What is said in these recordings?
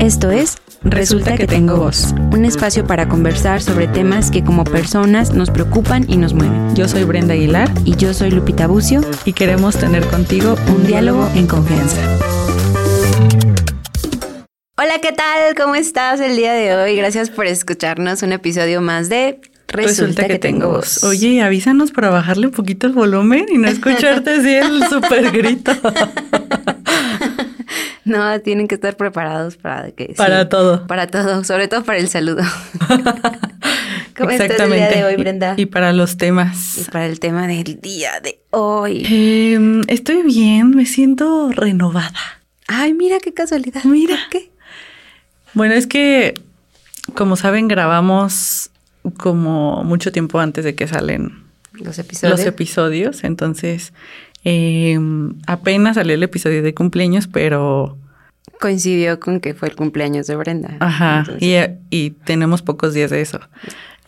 Esto es Resulta que tengo voz, un espacio para conversar sobre temas que como personas nos preocupan y nos mueven. Yo soy Brenda Aguilar Y yo soy Lupita Bucio, y queremos tener contigo un diálogo en confianza. Hola, ¿qué tal? ¿Cómo estás el día de hoy? Gracias por escucharnos un episodio más de Resulta, que, tengo voz. Oye, avísanos para bajarle un poquito el volumen y no escucharte así el super grito. No, tienen que estar preparados para que para todo. Para todo, sobre todo para el saludo. ¿Cómo estás el día de hoy, Brenda? Y, para los temas. Y para el tema del día de hoy. Em, estoy bien, me siento renovada. Ay, mira qué casualidad. Mira. qué? Bueno, es que, como saben, grabamos como mucho tiempo antes de que salen los episodios. Los episodios. Entonces, em, apenas salió el episodio de cumpleaños, pero... Coincidió con que fue el cumpleaños de Brenda. Ajá, y, y tenemos pocos días de eso.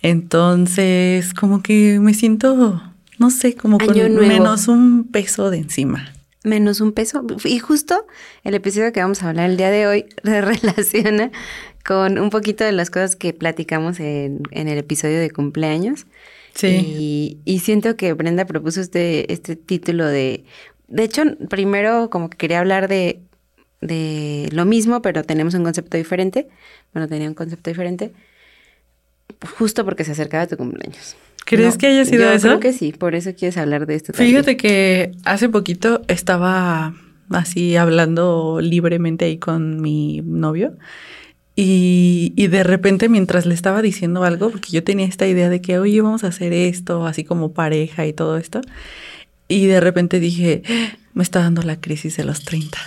Entonces, como que me siento, no sé, como con menos un peso de encima menos un peso. Y justo el episodio que vamos a hablar el día de hoy se relaciona con un poquito de las cosas que platicamos en, en el episodio de cumpleaños. Sí. Y, siento que Brenda propuso este, este título de... De hecho, primero como que quería hablar de, de lo mismo, pero tenemos un concepto diferente. Bueno, tenía un concepto diferente. Justo porque se acercaba tu cumpleaños. ¿Crees que haya sido yo eso? Creo que sí, por eso quieres hablar de esto. Fíjate que hace poquito estaba así hablando libremente ahí con mi novio y, y, de repente mientras le estaba diciendo algo, porque yo tenía esta idea de que, oye, vamos a hacer esto, así como pareja y todo esto, y de repente dije, me está dando la crisis de los 30.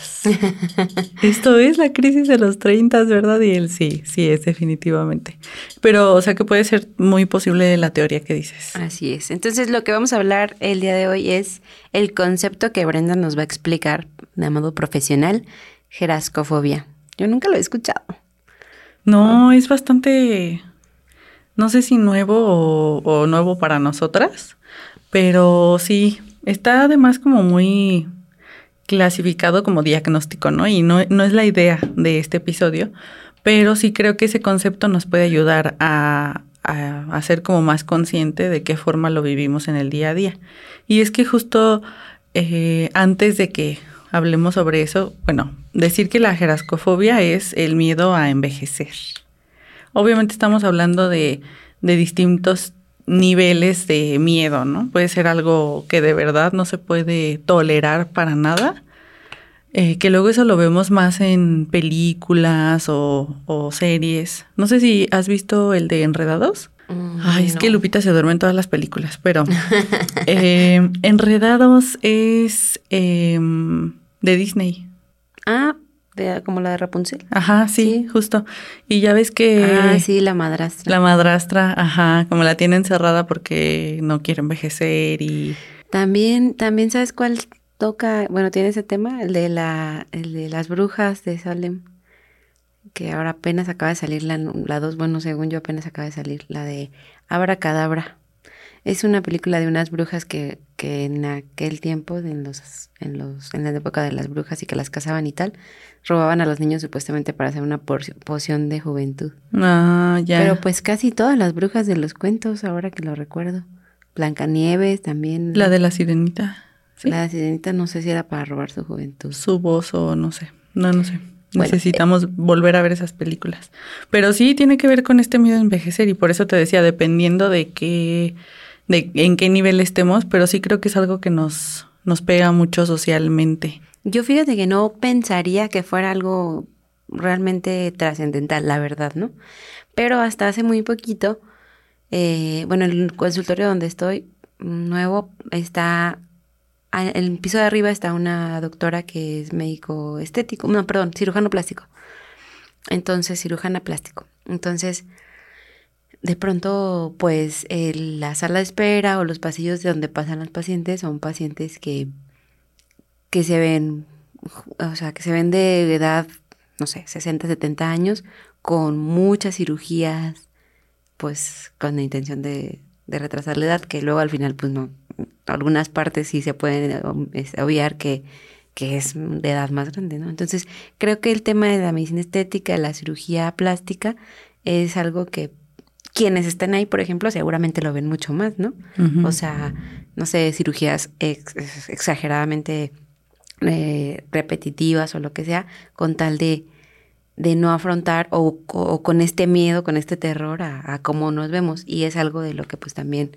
Esto es la crisis de los 30, ¿verdad? Y él sí, sí es definitivamente. Pero, o sea, que puede ser muy posible la teoría que dices. Así es. Entonces, lo que vamos a hablar el día de hoy es el concepto que Brenda nos va a explicar de modo profesional, jerascofobia. Yo nunca lo he escuchado. No, es bastante, no sé si nuevo o, o nuevo para nosotras, pero sí, está además como muy clasificado como diagnóstico, ¿no? Y no, no es la idea de este episodio, pero sí creo que ese concepto nos puede ayudar a, a, ser como más consciente de qué forma lo vivimos en el día a día. Y es que justo eh, antes de que hablemos sobre eso, bueno, decir que la jerascofobia es el miedo a envejecer. Obviamente estamos hablando de, de distintos niveles de miedo, ¿no? Puede ser algo que de verdad no se puede tolerar para nada, eh, que luego eso lo vemos más en películas o, series. No sé si has visto el de Enredados. Mm, Ay, es que Lupita se duerme en todas las películas, pero eh, Enredados es em, de Disney. Ah, como la de Rapunzel. Ajá, sí, justo. Y ya ves que... Ah, sí, la madrastra. La madrastra, ajá, como la tiene encerrada porque no quiere envejecer y... También, también sabes cuál toca, bueno, tiene ese tema, el de la, el de las brujas de Salem, que ahora apenas acaba de salir la, la dos, bueno, según yo apenas acaba de salir, la de Abra Cadabra. Es una película de unas brujas que, que en aquel tiempo, en los, en los, en la época de las brujas y que las cazaban y tal, robaban a los niños supuestamente para hacer una poción de juventud. Ah, ya. Pero pues casi todas las brujas de los cuentos, ahora que lo recuerdo. Blancanieves también. La de la sirenita. La de la sirenita no sé si era para robar su juventud. Su voz o no sé. No, no sé. Necesitamos volver a ver esas películas. Pero sí tiene que ver con este miedo a envejecer y por eso te decía, dependiendo de qué de en qué nivel estemos, pero sí creo que es algo que nos, nos pega mucho socialmente. Yo fíjate que no pensaría que fuera algo realmente trascendental, la verdad, ¿no? Pero hasta hace muy poquito, eh, bueno, el consultorio donde estoy nuevo está, en el piso de arriba está una doctora que es médico estético, no, perdón, cirujano plástico. Entonces, cirujana plástico. Entonces, de pronto, pues la sala de espera o los pasillos de donde pasan los pacientes son pacientes que, que se ven, o sea, que se ven de edad, no sé, 60, 70 años, con muchas cirugías, pues con la intención de, de retrasar la edad, que luego al final, pues no, algunas partes sí se pueden obviar que, que es de edad más grande, ¿no? Entonces, creo que el tema de la medicina estética, de la cirugía plástica, es algo que quienes estén ahí, por ejemplo, seguramente lo ven mucho más, ¿no? O sea, no sé, cirugías exageradamente eh, repetitivas o lo que sea, con tal de, de no afrontar o, con este miedo, con este terror a, cómo nos vemos. Y es algo de lo que pues también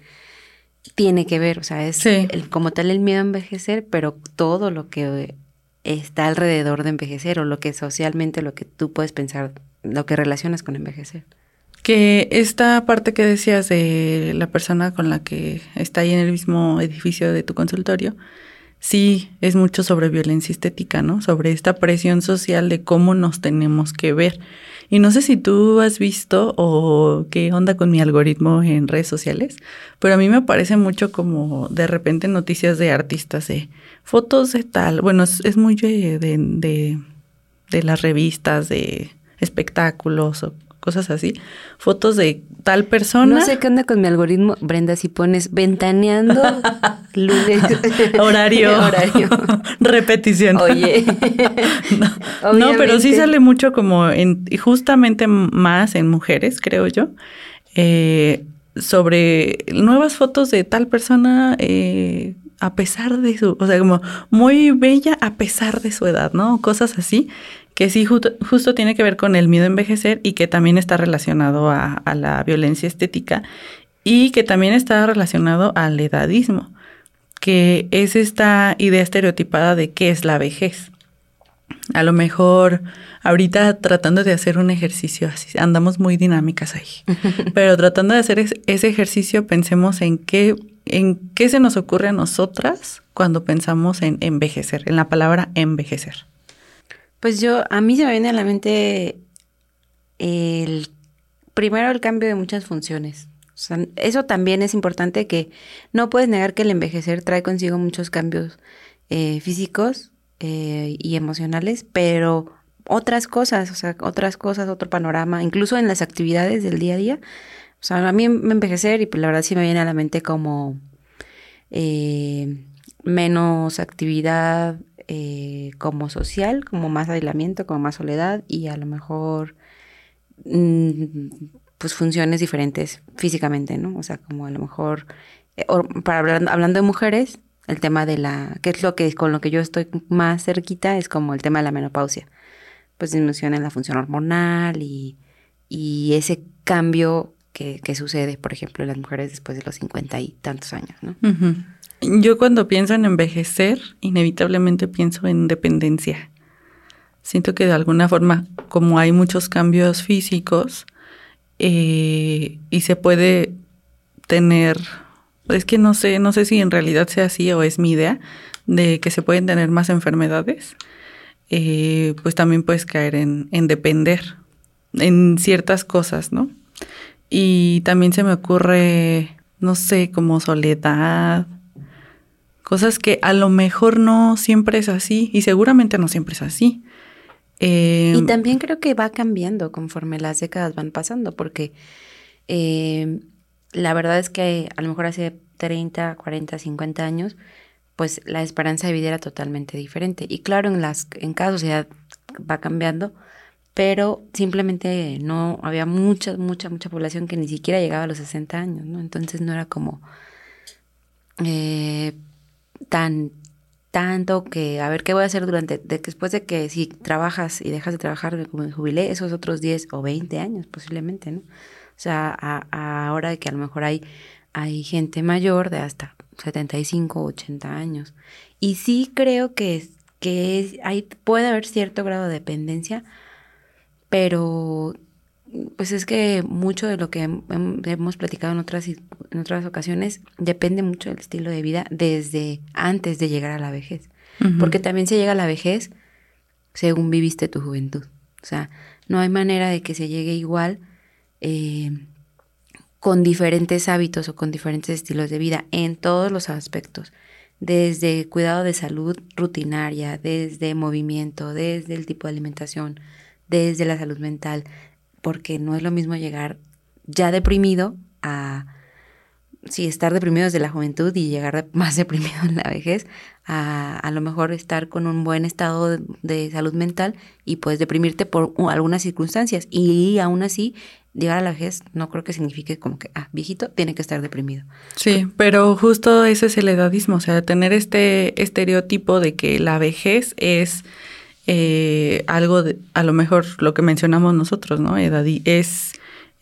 tiene que ver, o sea, es el, como tal el miedo a envejecer, pero todo lo que está alrededor de envejecer o lo que socialmente, lo que tú puedes pensar, lo que relacionas con envejecer. Que esta parte que decías de la persona con la que está ahí en el mismo edificio de tu consultorio, sí es mucho sobre violencia estética, ¿no? Sobre esta presión social de cómo nos tenemos que ver. Y no sé si tú has visto o qué onda con mi algoritmo en redes sociales, pero a mí me aparece mucho como de repente noticias de artistas de fotos de tal. Bueno, es, muy de, de, de las revistas, de espectáculos o cosas así, fotos de tal persona. No sé qué onda con mi algoritmo, Brenda, si pones ventaneando lunes. Horario. Horario. Repetición. Oye. no, pero sí sale mucho como en, justamente más en mujeres, creo yo. Eh, sobre nuevas fotos de tal persona eh, a pesar de su, o sea, como muy bella a pesar de su edad, ¿no? Cosas así que sí justo, tiene que ver con el miedo a envejecer y que también está relacionado a, la violencia estética y que también está relacionado al edadismo, que es esta idea estereotipada de qué es la vejez. A lo mejor ahorita tratando de hacer un ejercicio así, andamos muy dinámicas ahí, pero tratando de hacer ese ejercicio pensemos en qué, en qué se nos ocurre a nosotras cuando pensamos en envejecer, en la palabra envejecer. Pues yo, a mí se me viene a la mente el primero el cambio de muchas funciones. O sea, eso también es importante que no puedes negar que el envejecer trae consigo muchos cambios eh, físicos eh, y emocionales, pero otras cosas, o sea, otras cosas, otro panorama, incluso en las actividades del día a día. O sea, a mí me envejecer y pues la verdad sí me viene a la mente como eh, menos actividad eh, como social, como más aislamiento, como más soledad y a lo mejor mm, pues funciones diferentes físicamente, ¿no? O sea, como a lo mejor, eh, para hablar, hablando de mujeres, el tema de la, que es lo que con lo que yo estoy más cerquita, es como el tema de la menopausia. Pues disminución en la función hormonal y, y ese cambio que, que, sucede, por ejemplo, en las mujeres después de los cincuenta y tantos años, ¿no? Yo cuando pienso en envejecer, inevitablemente pienso en dependencia. Siento que de alguna forma, como hay muchos cambios físicos, eh, y se puede tener, es que no sé, no sé si en realidad sea así o es mi idea, de que se pueden tener más enfermedades, eh, pues también puedes caer en, en depender en ciertas cosas, ¿no? Y también se me ocurre, no sé, como soledad, Cosas que a lo mejor no siempre es así y seguramente no siempre es así. y em, también creo que va cambiando conforme las décadas van pasando, porque em, la verdad es que a lo mejor hace 30, 40, 50 años, pues la esperanza de vida era totalmente diferente. Y claro, en, las, en cada sociedad va cambiando, pero simplemente no había mucha, mucha, mucha población que ni siquiera llegaba a los 60 años, ¿no? Entonces no era como... Eh, tan tanto que a ver qué voy a hacer durante después de que si trabajas y dejas de trabajar como me jubilé esos otros 10 o 20 años posiblemente no o sea ahora que a lo mejor hay hay gente mayor de hasta 75 80 años. Y sí creo que que hay puede haber cierto grado de dependencia pero pues es que mucho de lo que hemos platicado en otras, en otras ocasiones depende mucho del estilo de vida desde antes de llegar a la vejez. Porque también se llega a la vejez según viviste tu juventud. O sea, no hay manera de que se llegue igual eh, con diferentes hábitos o con diferentes estilos de vida en todos los aspectos. Desde cuidado de salud rutinaria, desde movimiento, desde el tipo de alimentación, desde la salud mental, porque no es lo mismo llegar ya deprimido a sí, estar deprimido desde la juventud y llegar más deprimido en la vejez, a a lo mejor estar con un buen estado de, salud mental y puedes deprimirte por algunas circunstancias. Y aún así, llegar a la vejez no creo que signifique como que, ah, viejito, tiene que estar deprimido. Sí, pero justo ese es el edadismo, o sea, tener este estereotipo de que la vejez es eh, algo, de, a lo mejor lo que mencionamos nosotros, ¿no? Edadi es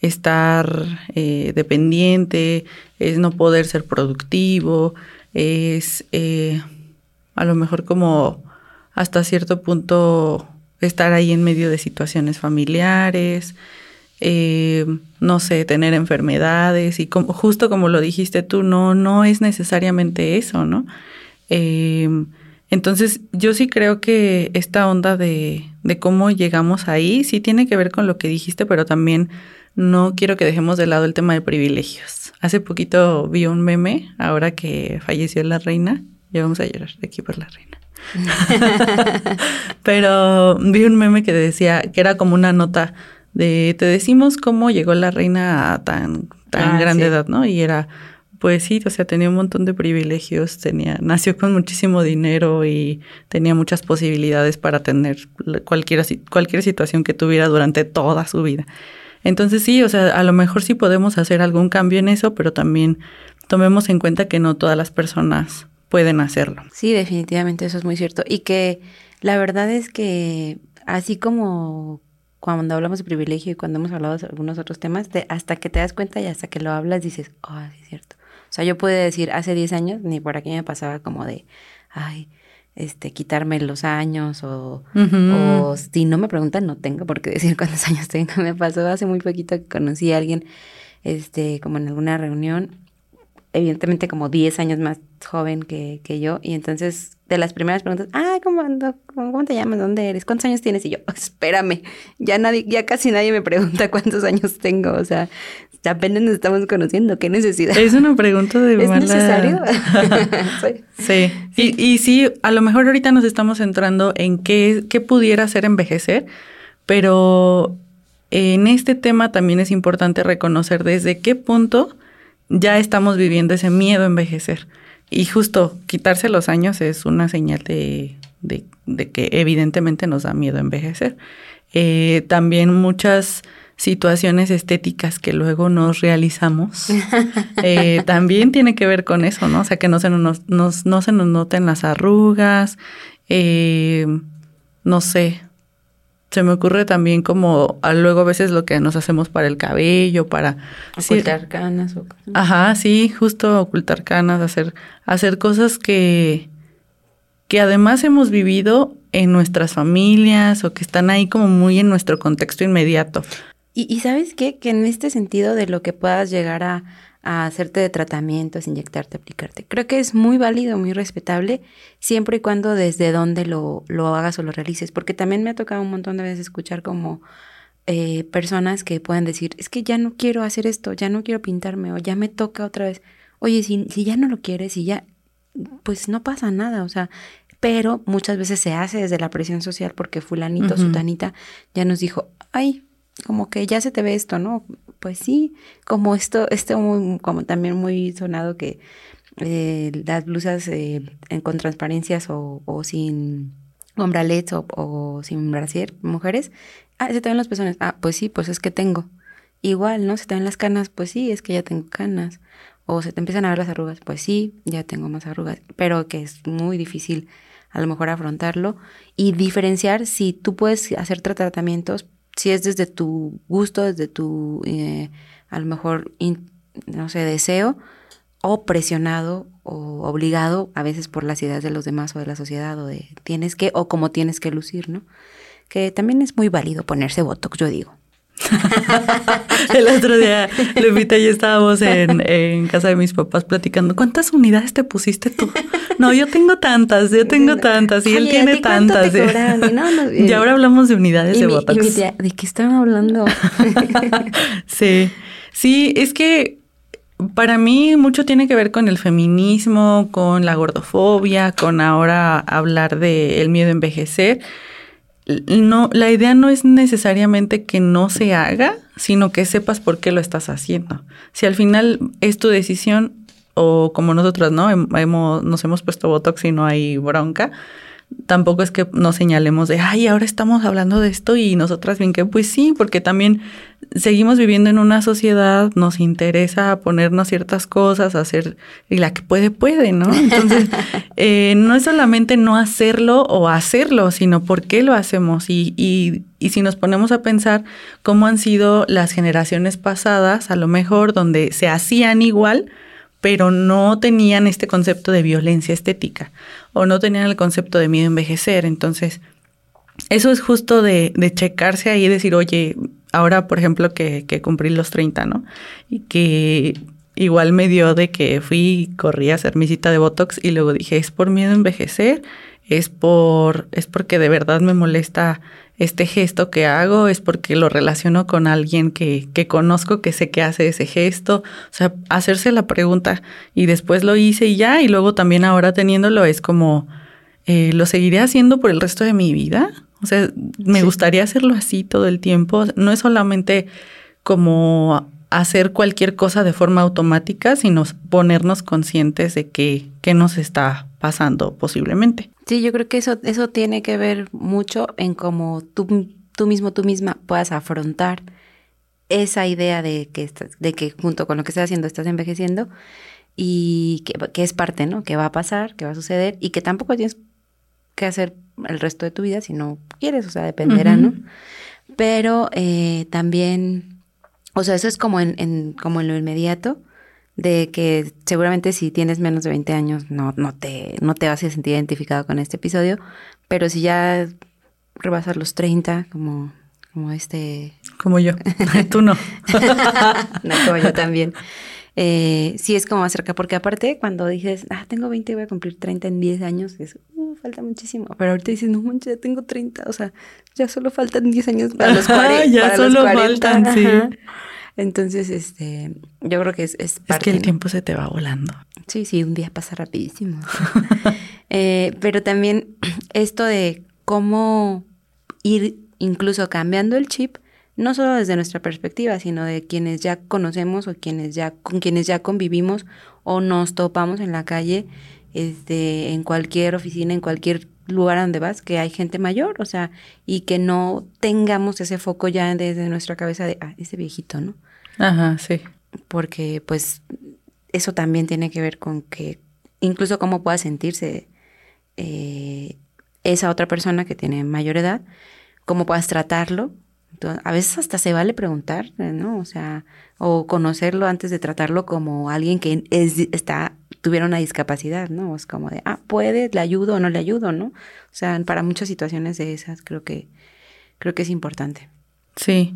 estar eh, dependiente, es no poder ser productivo, es eh, a lo mejor como hasta cierto punto estar ahí en medio de situaciones familiares, eh, no sé, tener enfermedades y como, justo como lo dijiste tú, no, no es necesariamente eso, ¿no? Entonces yo sí creo que esta onda de, de cómo llegamos ahí sí tiene que ver con lo que dijiste, pero también no quiero que dejemos de lado el tema de privilegios. Hace poquito vi un meme, ahora que falleció la reina, ya vamos a llorar de aquí por la reina. Pero vi un meme que decía, que era como una nota de, te decimos cómo llegó la reina a tan, tan Ah, grande sí. edad, ¿no? Y era, pues sí, o sea, tenía un montón de privilegios, tenía, nació con muchísimo dinero y tenía muchas posibilidades para tener cualquier, cualquier situación que tuviera durante toda su vida. Entonces sí, o sea, a lo mejor sí podemos hacer algún cambio en eso, pero también tomemos en cuenta que no todas las personas pueden hacerlo. Sí, definitivamente eso es muy cierto. Y que la verdad es que así como cuando hablamos de privilegio y cuando hemos hablado de algunos otros temas, te- hasta que te das cuenta y hasta que lo hablas dices, oh, sí es cierto. O sea, yo pude decir hace 10 años, ni por aquí me pasaba como de, ay, este, quitarme los años o, si no me preguntan, no tengo por qué decir cuántos años tengo. Me pasó hace muy poquito que conocí a alguien, este, como en alguna reunión, evidentemente como 10 años más joven que, que yo, y entonces de las primeras preguntas, ah, ¿cómo, ando? ¿Cómo, cómo te llamas? ¿Dónde eres? ¿Cuántos años tienes? Y yo, espérame, ya nadie, ya casi nadie me pregunta cuántos años tengo, o sea, apenas nos estamos conociendo, qué necesidad. Es una pregunta de ¿Es mala... necesario? Sí. Y, y sí, a lo mejor ahorita nos estamos centrando en qué, qué pudiera ser envejecer, pero en este tema también es importante reconocer desde qué punto ya estamos viviendo ese miedo a envejecer. Y justo quitarse los años es una señal de, de- de que evidentemente nos da miedo envejecer. Eh, también muchas situaciones estéticas que luego nos realizamos eh, también tiene que ver con eso, ¿no? O sea, que no se nos, nos- no se nos noten las arrugas, eh, no sé. Se me ocurre también como a luego a veces lo que nos hacemos para el cabello, para sí, Ocultar canas o Ajá, sí, justo ocultar canas, hacer, hacer cosas que, que además hemos vivido en nuestras familias o que están ahí como muy en nuestro contexto inmediato. Y, y sabes qué? Que en este sentido de lo que puedas llegar a, a hacerte de tratamientos, inyectarte, aplicarte, creo que es muy válido, muy respetable, siempre y cuando desde donde lo, lo hagas o lo realices. Porque también me ha tocado un montón de veces escuchar como eh, personas que pueden decir, es que ya no quiero hacer esto, ya no quiero pintarme o ya me toca otra vez. Oye, si, si ya no lo quieres, si ya, pues no pasa nada, o sea, pero muchas veces se hace desde la presión social porque fulanito, Ujú. sutanita ya nos dijo, ay, como que ya se te ve esto, ¿no? Pues sí, como esto, esto muy- como también muy sonado que eh, las blusas eh, con transparencias o, o sin ombralets o, o sin brasier, mujeres, ah, se te ven los pezones, ah, pues sí, pues es que tengo. Igual, ¿no? Se te ven las canas, pues sí, es que ya tengo canas. O se te empiezan a ver las arrugas, pues sí, ya tengo más arrugas, pero que es muy difícil a lo mejor afrontarlo y diferenciar si tú puedes hacer tra- tratamientos, si es desde tu gusto, desde tu, eh, a lo mejor, no sé, deseo, o presionado o obligado a veces por las ideas de los demás o de la sociedad o de tienes que, o como tienes que lucir, ¿no? Que también es muy válido ponerse Botox, yo digo. El otro día, Lupita y yo estábamos en, en casa de mis papás platicando. ¿Cuántas unidades te pusiste tú? No, yo tengo tantas, yo tengo tantas, y él Oye, ¿a tiene te tantas. cobraron? Y no, no, y ahora hablamos de unidades de mi, y Botox. mi tía, ¿de qué están hablando? Sí, sí, es que para mí mucho tiene que ver con el feminismo, con la gordofobia, con ahora hablar del miedo a envejecer. No, la idea no es necesariamente que no se haga, sino que sepas por qué lo estás haciendo. Si al final es tu decisión, o como nosotros, ¿no? Hemos, nos hemos puesto Botox y no hay bronca, tampoco es que nos señalemos de, ay, ahora estamos hablando de esto y nosotras bien que, pues sí, porque también seguimos viviendo en una sociedad, nos interesa ponernos ciertas cosas, hacer, y la que puede, puede, ¿no? Entonces, eh, no es solamente no hacerlo o hacerlo, sino por qué lo hacemos. Y, y, y si nos ponemos a pensar cómo han sido las generaciones pasadas, a lo mejor donde se hacían igual, pero no tenían este concepto de violencia estética o no tenían el concepto de miedo a envejecer. Entonces, eso es justo de, de checarse ahí y decir, oye, ahora, por ejemplo, que, que, cumplí los 30, ¿no? Y que igual me dio de que fui corrí a hacer mi cita de Botox y luego dije, ¿es por miedo a envejecer? ¿Es, por, es porque de verdad me molesta este gesto que hago es porque lo relaciono con alguien que, que conozco, que sé que hace ese gesto. O sea, hacerse la pregunta y después lo hice y ya, y luego también ahora teniéndolo es como, eh, ¿lo seguiré haciendo por el resto de mi vida? O sea, me gustaría hacerlo así todo el tiempo. No es solamente como hacer cualquier cosa de forma automática, sino ponernos conscientes de que, qué nos está pasando posiblemente. Sí, yo creo que eso, eso tiene que ver mucho en cómo tú, tú mismo, tú misma puedas afrontar esa idea de que, de que junto con lo que estás haciendo estás envejeciendo y que, que, es parte, ¿no? Que va a pasar, que va a suceder y que tampoco tienes que hacer el resto de tu vida si no quieres, o sea, dependerá, ¿no? Pero eh, también, o sea, eso es como en, en, como en lo inmediato, de que seguramente si tienes menos de 20 años no, no, te, no te vas a sentir identificado con este episodio, pero si ya rebasas los 30, como, como este... Como yo, tú no. no, como yo también. Eh, sí es como más cerca, porque aparte cuando dices, ah, tengo 20 y voy a cumplir 30 en 10 años, es, uh, falta muchísimo. Pero ahorita dices, no manches, ya tengo 30, o sea, ya solo faltan 10 años para los 40. ya para solo los 40. faltan, sí. Entonces, este, yo creo que es, es, parte, es que el tiempo se te va volando. Sí, sí, un día pasa rapidísimo. eh, pero también esto de cómo ir incluso cambiando el chip, no solo desde nuestra perspectiva, sino de quienes ya conocemos o quienes ya, con quienes ya convivimos o nos topamos en la calle, este, en cualquier oficina, en cualquier lugar a donde vas, que hay gente mayor, o sea, y que no tengamos ese foco ya desde nuestra cabeza de, ah, ese viejito, ¿no? Ajá, sí. Porque pues eso también tiene que ver con que incluso cómo pueda sentirse eh, esa otra persona que tiene mayor edad, cómo puedas tratarlo. Entonces, a veces hasta se vale preguntar, ¿no? O sea, o conocerlo antes de tratarlo como alguien que es, está tuviera una discapacidad, ¿no? Es como de, ah, puede, le ayudo o no le ayudo, ¿no? O sea, para muchas situaciones de esas creo que, creo que es importante. Sí.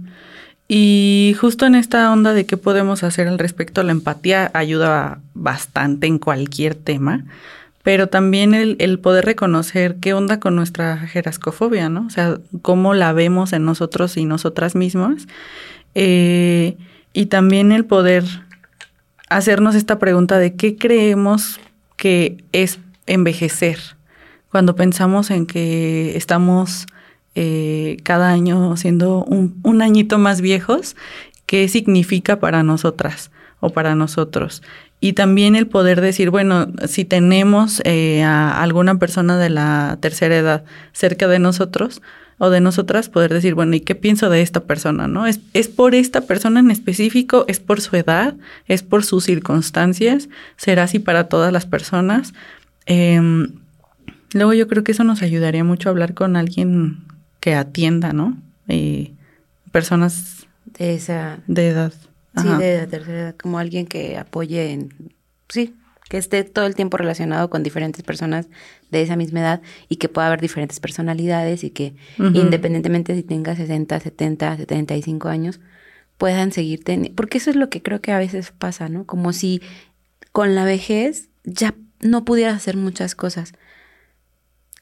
Y justo en esta onda de qué podemos hacer al respecto, la empatía ayuda bastante en cualquier tema, pero también el, poder reconocer qué onda con nuestra jerascofobia, ¿no? O sea, cómo la vemos en nosotros y nosotras mismas. Eh, y también el poder hacernos esta pregunta de qué creemos que es envejecer. Cuando pensamos en que estamos eh, cada año siendo un, un, añito más viejos, ¿qué significa para nosotras o para nosotros? Y también el poder decir, bueno, si tenemos eh, a alguna persona de la tercera edad cerca de nosotros, o de nosotras poder decir, bueno, ¿y qué pienso de esta persona? ¿No? ¿Es, es por esta persona en específico? ¿Es por su edad? ¿Es por sus circunstancias? ¿Será así para todas las personas? Eh, luego yo creo que eso nos ayudaría mucho a hablar con alguien que atienda, ¿no? Eh, personas de esa de edad. Sí, de la tercera edad, como alguien que apoye en, sí, que esté todo el tiempo relacionado con diferentes personas de esa misma edad y que pueda haber diferentes personalidades y que uh -huh. independientemente si tenga 60, 70, 75 años, puedan seguir teniendo, porque eso es lo que creo que a veces pasa, ¿no? Como si con la vejez ya no pudieras hacer muchas cosas,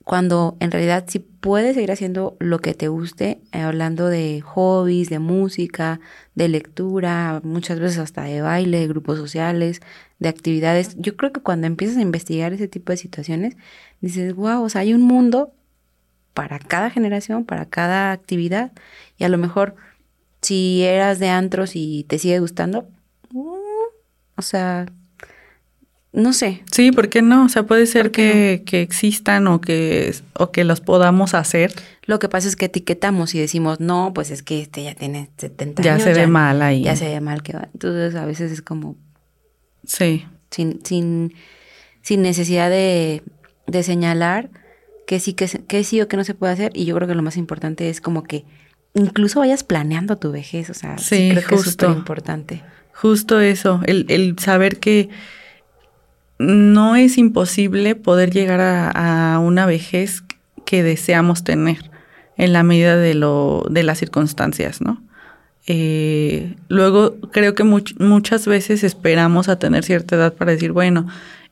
cuando en realidad sí puedes seguir haciendo lo que te guste, eh, hablando de hobbies, de música, de lectura, muchas veces hasta de baile, de grupos sociales, de actividades. Yo creo que cuando empiezas a investigar ese tipo de situaciones, dices, wow, o sea, hay un mundo para cada generación, para cada actividad. Y a lo mejor, si eras de antros y te sigue gustando, mm, o sea, no sé. Sí, ¿por qué no? O sea, puede ser que, que, existan o que, o que los podamos hacer. Lo que pasa es que etiquetamos y decimos, no, pues es que este ya tiene 70 ya años. Se ya se ve mal ahí. Ya se ve mal que va. Entonces a veces es como... Sí. Sin, sin, sin necesidad de, de señalar que sí, que, que sí o que no se puede hacer. Y yo creo que lo más importante es como que incluso vayas planeando tu vejez. O sea, sí, creo que es súper importante. Justo eso, el, el saber que no es imposible poder llegar a, una vejez que deseamos tener en la medida de, lo, de las circunstancias, ¿no? Eh, luego creo que muchas veces esperamos a tener cierta edad para decir, bueno,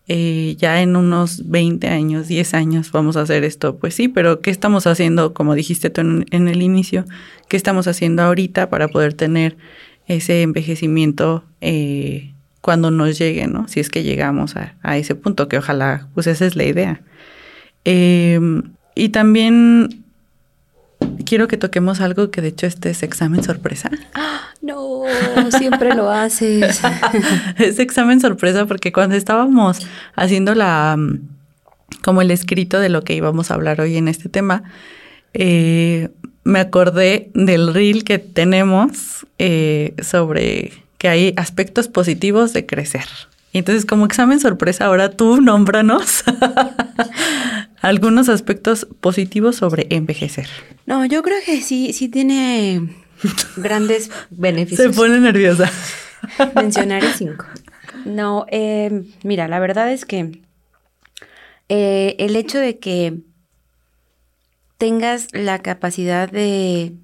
eh, ya en unos 20 años, 10 años vamos a hacer esto. Pues sí, pero ¿qué estamos haciendo, como dijiste tú en, el inicio, qué estamos haciendo ahorita para poder tener ese envejecimiento eh, cuando nos llegue, ¿no? Si es que llegamos a, ese punto, que ojalá, pues esa es la idea. Em, y también quiero que toquemos algo que de hecho este es examen sorpresa. no, siempre lo haces. es examen sorpresa porque cuando estábamos haciendo la como el escrito de lo que íbamos a hablar hoy en este tema, eh, me acordé del reel que tenemos eh, sobre que hay aspectos positivos de crecer. Y entonces, como examen sorpresa, ahora tú nómbranos algunos aspectos positivos sobre envejecer. No, yo creo que sí, sí tiene grandes beneficios. Se pone nerviosa. Mencionaré cinco. No, eh, mira, la verdad es que eh, el hecho de que tengas la capacidad de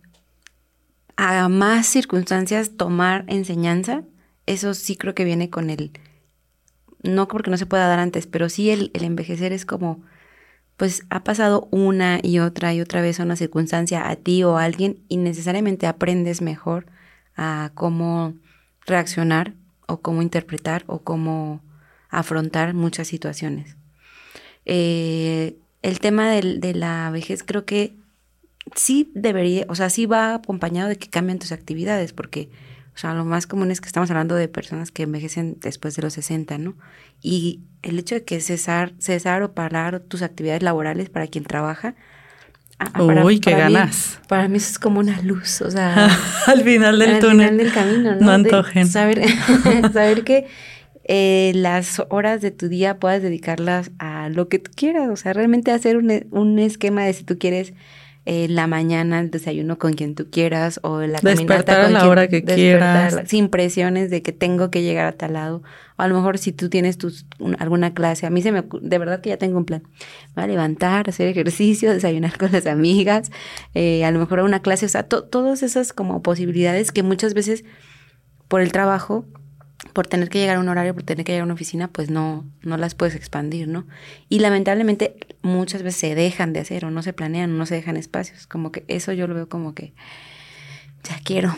a más circunstancias tomar enseñanza, eso sí creo que viene con el, no porque no se pueda dar antes, pero sí el, envejecer es como, pues ha pasado una y otra y otra vez una circunstancia a ti o a alguien y necesariamente aprendes mejor a cómo reaccionar o cómo interpretar o cómo afrontar muchas situaciones. Eh, el tema de la vejez creo que sí debería, o sea, sí va acompañado de que cambien tus actividades, porque, o sea, lo más común es que estamos hablando de personas que envejecen después de los 60, ¿no? Y el hecho de que cesar, cesar o parar tus actividades laborales para quien trabaja, Uy, qué ganas. para mí es como una luz, o sea, al final del túnel. Al final del camino, ¿no? No antojen. saber, saber que eh, las horas de tu día puedas dedicarlas a lo que tú quieras, o sea, realmente hacer un, un esquema de si tú quieres en la mañana el desayuno con quien tú quieras o la caminata con a la hora que quieras. Sin presiones de que tengo que llegar a tal lado. O a lo mejor si tú tienes tus, alguna clase, a mí se me de verdad que ya tengo un plan. Va a levantar, hacer ejercicio, desayunar con las amigas, eh, a lo mejor una clase, o sea, todas esas como posibilidades que muchas veces por el trabajo por tener que llegar a un horario, por tener que llegar a una oficina, pues no, no las puedes expandir, ¿no? Y lamentablemente muchas veces se dejan de hacer o no se planean, no se dejan espacios. Como que eso yo lo veo como que ya quiero,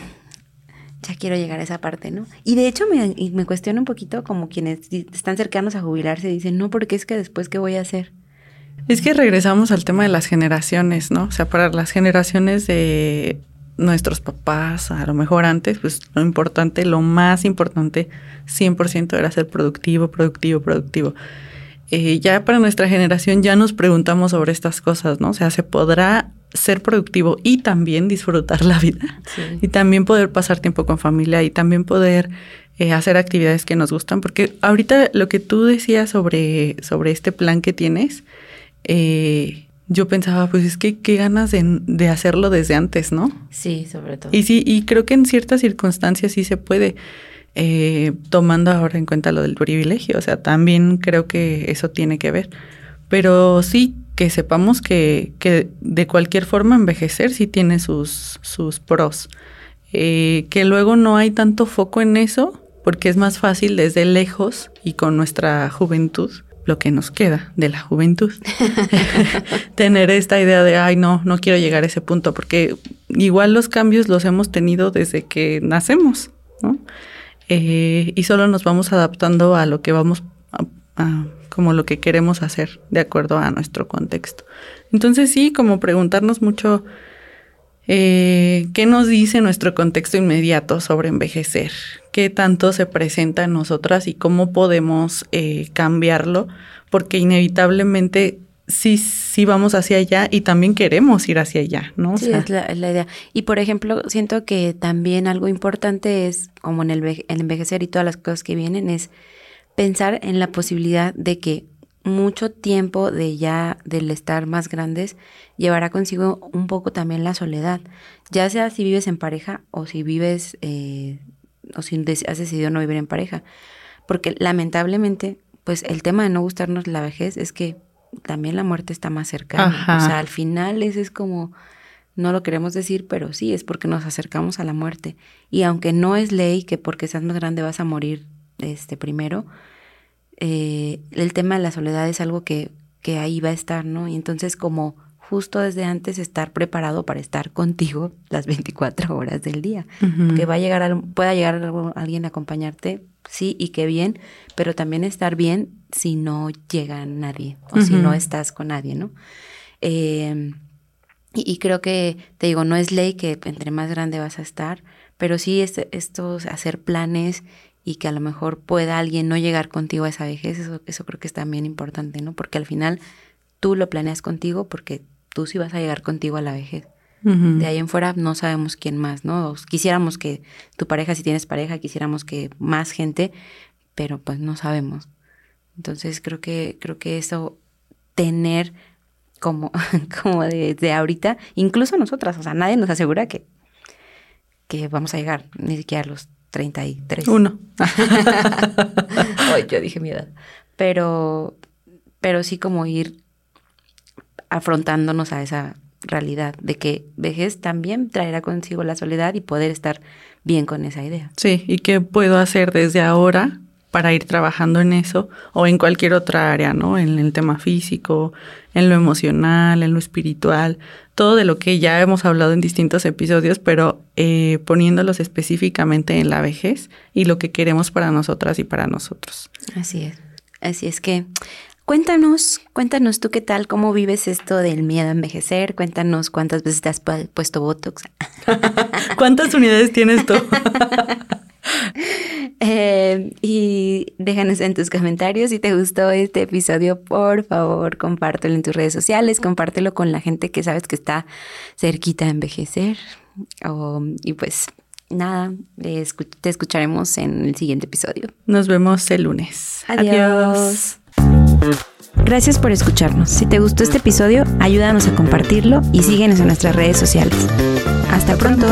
ya quiero llegar a esa parte, ¿no? Y de hecho me, me cuestiono un poquito como quienes están cercanos a jubilarse, dicen, no, porque es que después, ¿qué voy a hacer? Es que regresamos al tema de las generaciones, ¿no? O sea, para las generaciones de nuestros papás, a lo mejor antes, pues lo importante, lo más importante, 100% era ser productivo, productivo, productivo. Eh, ya para nuestra generación ya nos preguntamos sobre estas cosas, ¿no? O sea, ¿se podrá ser productivo y también disfrutar la vida? Y también poder pasar tiempo con familia y también poder eh, hacer actividades que nos gustan. Porque ahorita lo que tú decías sobre, sobre este plan que tienes, eh, yo pensaba, pues es que qué ganas de, hacerlo desde antes, ¿no? Sí, sobre todo. Y sí, y creo que en ciertas circunstancias sí se puede, eh, tomando ahora en cuenta lo del privilegio, o sea, también creo que eso tiene que ver. Pero sí, que sepamos que, que de cualquier forma envejecer sí tiene sus, sus pros. Eh, que luego no hay tanto foco en eso, porque es más fácil desde lejos y con nuestra juventud lo que nos queda de la juventud. Tener esta idea de, ay, no, no quiero llegar a ese punto, porque igual los cambios los hemos tenido desde que nacemos, ¿no? Eh, y solo nos vamos adaptando a lo que vamos como lo que queremos hacer de acuerdo a nuestro contexto. Entonces sí, como preguntarnos mucho eh, qué nos dice nuestro contexto inmediato sobre envejecer, qué tanto se presenta en nosotras y cómo podemos eh, cambiarlo, porque inevitablemente sí, sí vamos hacia allá y también queremos ir hacia allá, ¿no? sí, es, la, idea. Y por ejemplo, siento que también algo importante es, como en el, envejecer y todas las cosas que vienen, es pensar en la posibilidad de que mucho tiempo de ya del estar más grandes llevará consigo un poco también la soledad, ya sea si vives en pareja o si vives eh, o si has decidido no vivir en pareja, porque lamentablemente pues el tema de no gustarnos la vejez es que también la muerte está más cercana. O sea, al final ese es como, no lo queremos decir, pero sí, es porque nos acercamos a la muerte. Y aunque no es ley que porque seas más grande vas a morir este primero, eh, el tema de la soledad es algo que, que ahí va a estar, ¿no? Y entonces como justo desde antes estar preparado para estar contigo las 24 horas del día. Que va a llegar, pueda llegar alguien a acompañarte, sí, y qué bien, pero también estar bien si no llega nadie o si no estás con nadie, ¿no? Em, y, creo que, te digo, no es ley que entre más grande vas a estar, pero sí es, esto, hacer planes y que a lo mejor pueda alguien no llegar contigo a esa vejez, eso, eso creo que es también importante, ¿no? Porque al final tú lo planeas contigo porque tú sí vas a llegar contigo a la vejez. De ahí en fuera no sabemos quién más, ¿no? Quisiéramos que tu pareja, si tienes pareja, quisiéramos que más gente, pero pues no sabemos. Entonces creo que, creo que eso, tener como, como desde ahorita, incluso nosotras, o sea, nadie nos asegura que, que vamos a llegar ni siquiera a los 33. Uno. Hoy yo dije mi edad. Pero, pero sí como ir afrontándonos a esa realidad de que vejez también traerá consigo la soledad y poder estar bien con esa idea. Sí, y qué puedo hacer desde ahora para ir trabajando en eso o en cualquier otra área, ¿no? En el tema físico, en lo emocional, en lo espiritual, todo de lo que ya hemos hablado en distintos episodios, pero eh, poniéndolos específicamente en la vejez y lo que queremos para nosotras y para nosotros. Así es. Así es que Cuéntanos, cuéntanos tú qué tal, cómo vives esto del miedo a envejecer, cuéntanos cuántas veces te has puesto Botox. ¿Cuántas unidades tienes tú? Eh, y déjanos en tus comentarios si te gustó este episodio, por favor, compártelo en tus redes sociales, compártelo con la gente que sabes que está cerquita a envejecer. y pues nada, te escucharemos en el siguiente episodio. Nos vemos el lunes. Adiós. Gracias por escucharnos. Si te gustó este episodio, ayúdanos a compartirlo y síguenos en nuestras redes sociales. Hasta pronto.